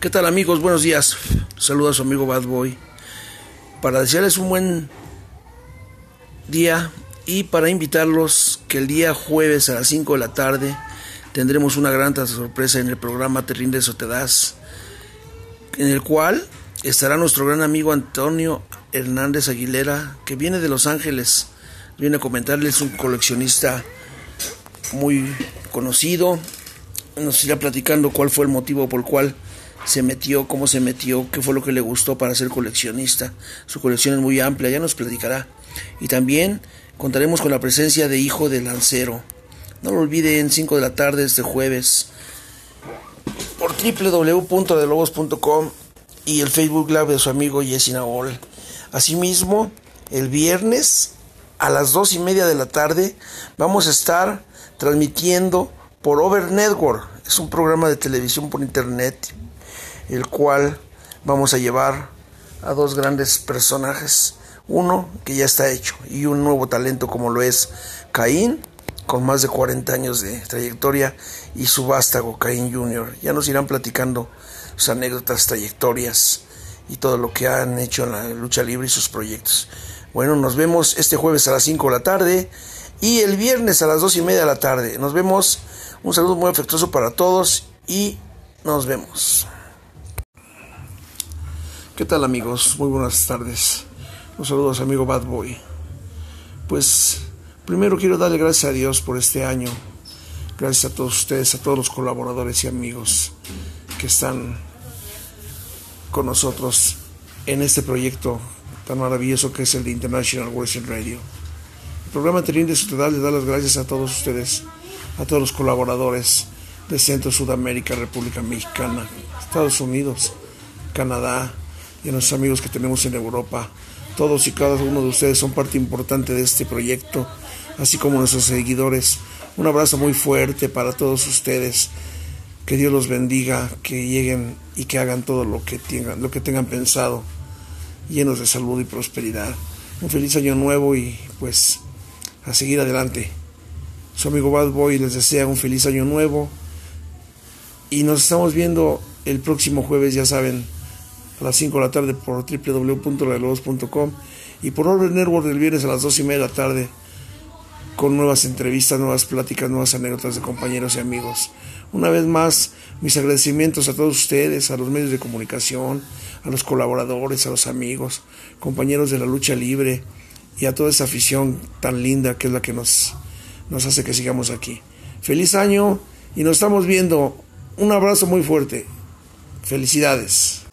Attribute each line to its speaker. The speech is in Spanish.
Speaker 1: ¿Qué tal amigos? Buenos días. Saluda a su amigo Bad Boy. Para desearles un buen día y para invitarlos que el día jueves a las 5 de la tarde tendremos una gran sorpresa en el programa Te rindes o te das, en el cual estará nuestro gran amigo Antonio Hernández Aguilera, que viene de Los Ángeles. Viene a comentarles un coleccionista muy conocido. Nos irá platicando cuál fue el motivo por el cual se metió, cómo se metió, qué fue lo que le gustó para ser coleccionista. Su colección es muy amplia, ya nos platicará. Y también contaremos con la presencia de Hijo de Lancero. No lo olviden, 5 de la tarde este jueves por www.delobos.com y el Facebook Live de su amigo Jesse Naol. Asimismo, el viernes a las dos y media de la tarde vamos a estar transmitiendo por Over Network. Es un programa de televisión por internet el cual vamos a llevar a dos grandes personajes, uno que ya está hecho y un nuevo talento como lo es Caín, con más de 40 años de trayectoria, y su vástago Caín Jr. Ya nos irán platicando sus anécdotas, trayectorias y todo lo que han hecho en la lucha libre y sus proyectos. Bueno, nos vemos este jueves a las 5 de la tarde y el viernes a las 2 y media de la tarde. Nos vemos. Un saludo muy afectuoso para todos y nos vemos. ¿Qué tal amigos? Muy buenas tardes. Un saludo amigo Bad Boy. Pues primero quiero darle gracias a Dios por este año. Gracias a todos ustedes, a todos los colaboradores y amigos que están con nosotros en este proyecto tan maravilloso que es el de International Wrestling Radio. El programa Te su Total le da las gracias a todos ustedes, a todos los colaboradores de Centro Sudamérica, República Mexicana, Estados Unidos, Canadá, y nuestros amigos que tenemos en Europa. Todos y cada uno de ustedes son parte importante de este proyecto, así como nuestros seguidores. Un abrazo muy fuerte para todos ustedes. Que Dios los bendiga, que lleguen y que hagan todo lo que tengan, lo que tengan pensado, llenos de salud y prosperidad. Un feliz año nuevo y pues a seguir adelante. Su amigo Bad Boy les desea un feliz año nuevo y nos estamos viendo el próximo jueves, ya saben, a las 5 de la tarde por www.reloj.com y por Orbe Network el viernes a las 2 y media de la tarde con nuevas entrevistas, nuevas pláticas, nuevas anécdotas de compañeros y amigos. Una vez más, mis agradecimientos a todos ustedes, a los medios de comunicación, a los colaboradores, a los amigos, compañeros de la lucha libre y a toda esa afición tan linda que es la que nos, nos hace que sigamos aquí. Feliz año y nos estamos viendo. Un abrazo muy fuerte. Felicidades.